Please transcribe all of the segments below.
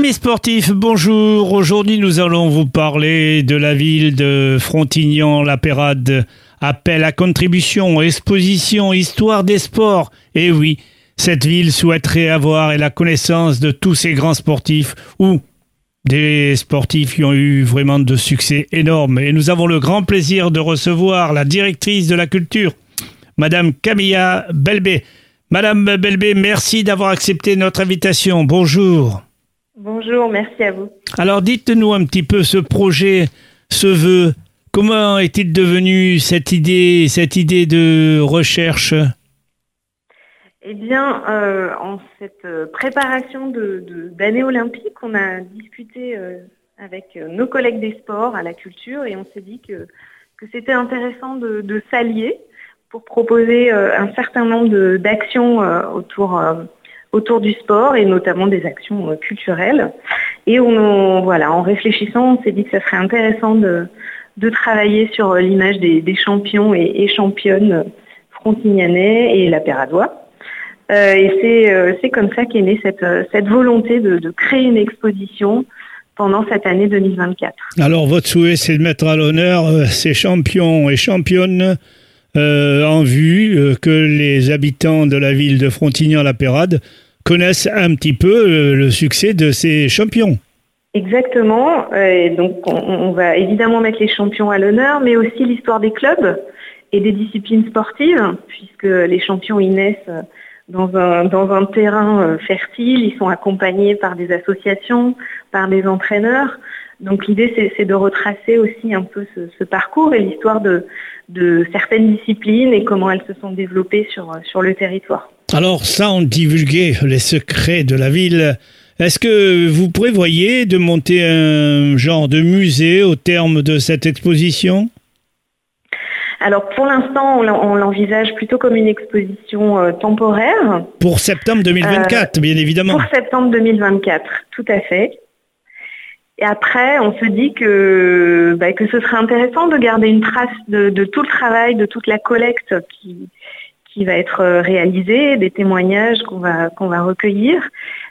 Amis sportifs, bonjour. Aujourd'hui, nous allons vous parler de la ville de Frontignan-la-Pérade. Appel à contribution, exposition, histoire des sports. Et oui, cette ville souhaiterait avoir la connaissance de tous ces grands sportifs ou des sportifs qui ont eu vraiment de succès énormes. Et nous avons le grand plaisir de recevoir la directrice de la culture, Madame Camilla Belbé. Madame Belbé, merci d'avoir accepté notre invitation. Bonjour. Bonjour, merci à vous. Alors dites-nous un petit peu ce projet, ce vœu. Comment est-il devenu cette idée, cette idée de recherche? Eh bien, euh, en cette préparation d'année de, olympique, on a discuté euh, avec nos collègues des sports à la culture et on s'est dit que, que c'était intéressant de, de s'allier pour proposer euh, un certain nombre d'actions autour autour du sport et notamment des actions euh, culturelles. Et on, voilà, en réfléchissant, on s'est dit que ça serait intéressant de, de travailler sur euh, l'image des, champions et, championnes frontignanais et la Péradois. Euh, et c'est comme ça qu'est née cette, cette volonté de, de, créer une exposition pendant cette année 2024. Alors votre souhait, c'est de mettre à l'honneur ces champions et championnes euh, en vue euh, que les habitants de la ville de Frontignan-la-Pérade connaissent un petit peu euh, le succès de ces champions. Exactement. Donc, on, va évidemment mettre les champions à l'honneur, mais aussi l'histoire des clubs et des disciplines sportives, puisque les champions naissent dans un terrain fertile, ils sont accompagnés par des associations, par des entraîneurs. Donc l'idée, c'est de retracer aussi un peu ce, parcours et l'histoire de, certaines disciplines et comment elles se sont développées sur, sur le territoire. Alors, sans divulguer les secrets de la ville, est-ce que vous prévoyez de monter un genre de musée au terme de cette exposition? Alors pour l'instant, on l'envisage plutôt comme une exposition euh, temporaire. Pour septembre 2024, euh, bien évidemment. Pour septembre 2024, tout à fait. Et après, on se dit que, bah, que ce serait intéressant de garder une trace de, tout le travail, de toute la collecte qui, qui va être euh, réalisée, des témoignages qu'on va, qu'on va recueillir.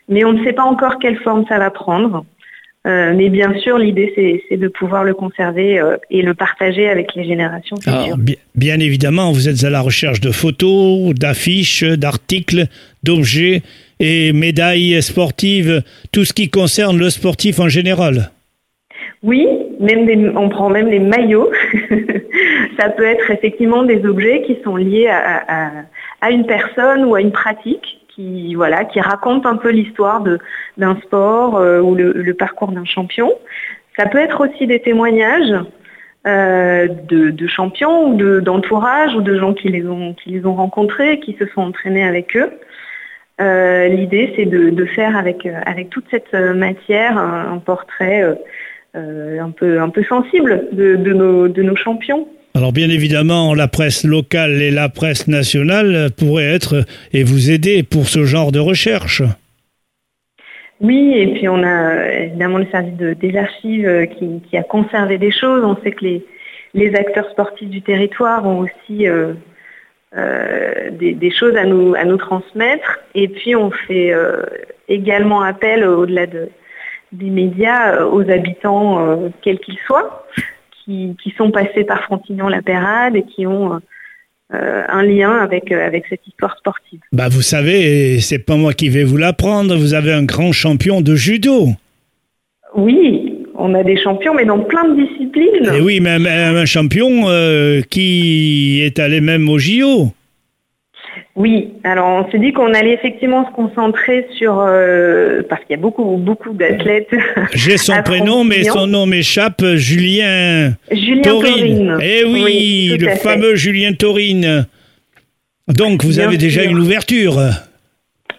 Mais on ne sait pas encore quelle forme ça va prendre. Euh, mais bien sûr, l'idée, c'est de pouvoir le conserver euh, et le partager avec les générations futures. bien, évidemment, vous êtes à la recherche de photos, d'affiches, d'articles, d'objets et médailles sportives, tout ce qui concerne le sportif en général. Oui, même on prend même les maillots. Ça peut être effectivement des objets qui sont liés à, une personne ou à une pratique qui voilà qui raconte un peu l'histoire d'un sport euh, ou le, parcours d'un champion. Ça peut être aussi des témoignages euh, de, champions ou d'entourage ou de gens qui les ont qui les ont rencontrés, qui se sont entraînés avec eux. Euh, l'idée, c'est de, faire avec, euh, avec toute cette euh, matière un, portrait un, peu, un peu sensible de, nos, de nos champions. Alors bien évidemment, la presse locale et la presse nationale pourraient être et vous aider pour ce genre de recherche. Oui, et puis on a évidemment le service des archives qui, a conservé des choses. On sait que les, les acteurs sportifs du territoire ont aussi euh, des, choses à nous, à nous transmettre. Et puis on fait euh, également appel au-delà de, des médias euh, aux habitants, quels qu'ils soient, qui, qui, sont passés par Frontignan-la-Pérade et qui ont un lien avec, avec cette histoire sportive. Bah vous savez, c'est pas moi qui vais vous l'apprendre, vous avez un grand champion de judo. Oui, on a des champions, mais dans plein de disciplines. Et oui, même un champion euh, qui est allé même au JO. Oui, alors on s'est dit qu'on allait effectivement se concentrer sur euh, parce qu'il y a beaucoup beaucoup d'athlètes. J'ai son prénom, mais son nom m'échappe. Julien. Julien Taurine. Eh oui, le fameux Julien Taurine. Donc vous avez déjà une ouverture.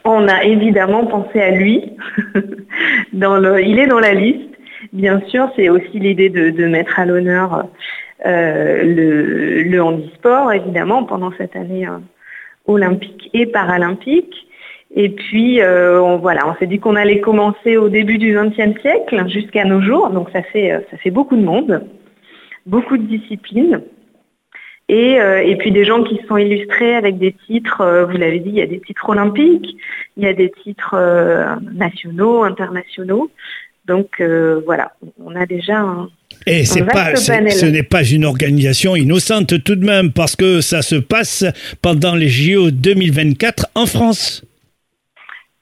On a évidemment pensé à lui. dans le, il est dans la liste. Bien sûr, c'est aussi l'idée de, mettre à l'honneur euh, le, handisport, évidemment, pendant cette année euh, olympique et paralympique. Et puis, euh, on, voilà, on s'est dit qu'on allait commencer au début du XXe siècle jusqu'à nos jours. Donc, ça fait, beaucoup de monde, beaucoup de disciplines. Et, puis des gens qui sont illustrés avec des titres, vous l'avez dit, il y a des titres olympiques, il y a des titres nationaux, internationaux. Donc voilà, on a déjà un, et c'est pas, ce n'est pas une organisation innocente tout de même, parce que ça se passe pendant les JO 2024 en France.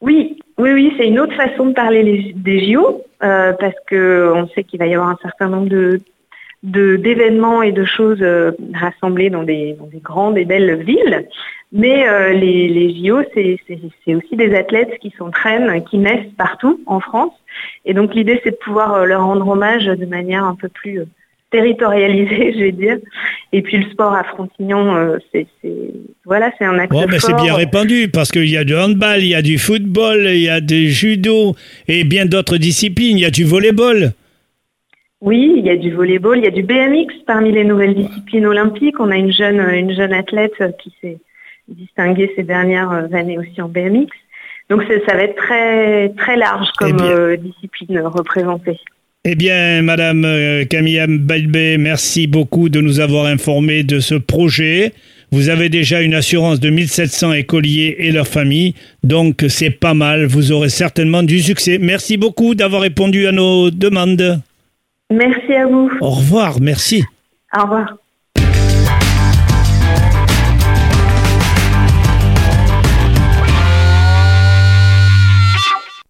Oui, oui, oui, c'est une autre façon de parler des JO, euh, parce qu'on sait qu'il va y avoir un certain nombre de d'événements et de choses euh, rassemblées dans des, dans des, grandes et belles villes. Mais euh, les, les, JO, c'est aussi des athlètes qui s'entraînent, qui naissent partout en France. Et donc l'idée, c'est de pouvoir euh, leur rendre hommage de manière un peu plus territorialisée, je vais dire. Et puis le sport à Frontignan, c'est voilà, c'est un acte bon, C'est bien répandu parce qu'il y a du handball, il y a du football, il y a du judo et bien d'autres disciplines. Il y a du volleyball. Oui, il y a du volleyball, il y a du BMX parmi les nouvelles disciplines olympiques. On a une jeune, une jeune athlète qui s'est distinguée ces dernières années aussi en BMX. Donc ça va être très, très large comme eh euh, discipline représentée. Eh bien, Madame euh, Camille Balbé, merci beaucoup de nous avoir informés de ce projet. Vous avez déjà une assurance de 1700 écoliers et leurs familles, donc c'est pas mal. Vous aurez certainement du succès. Merci beaucoup d'avoir répondu à nos demandes. Merci à vous. Au revoir, merci. Au revoir.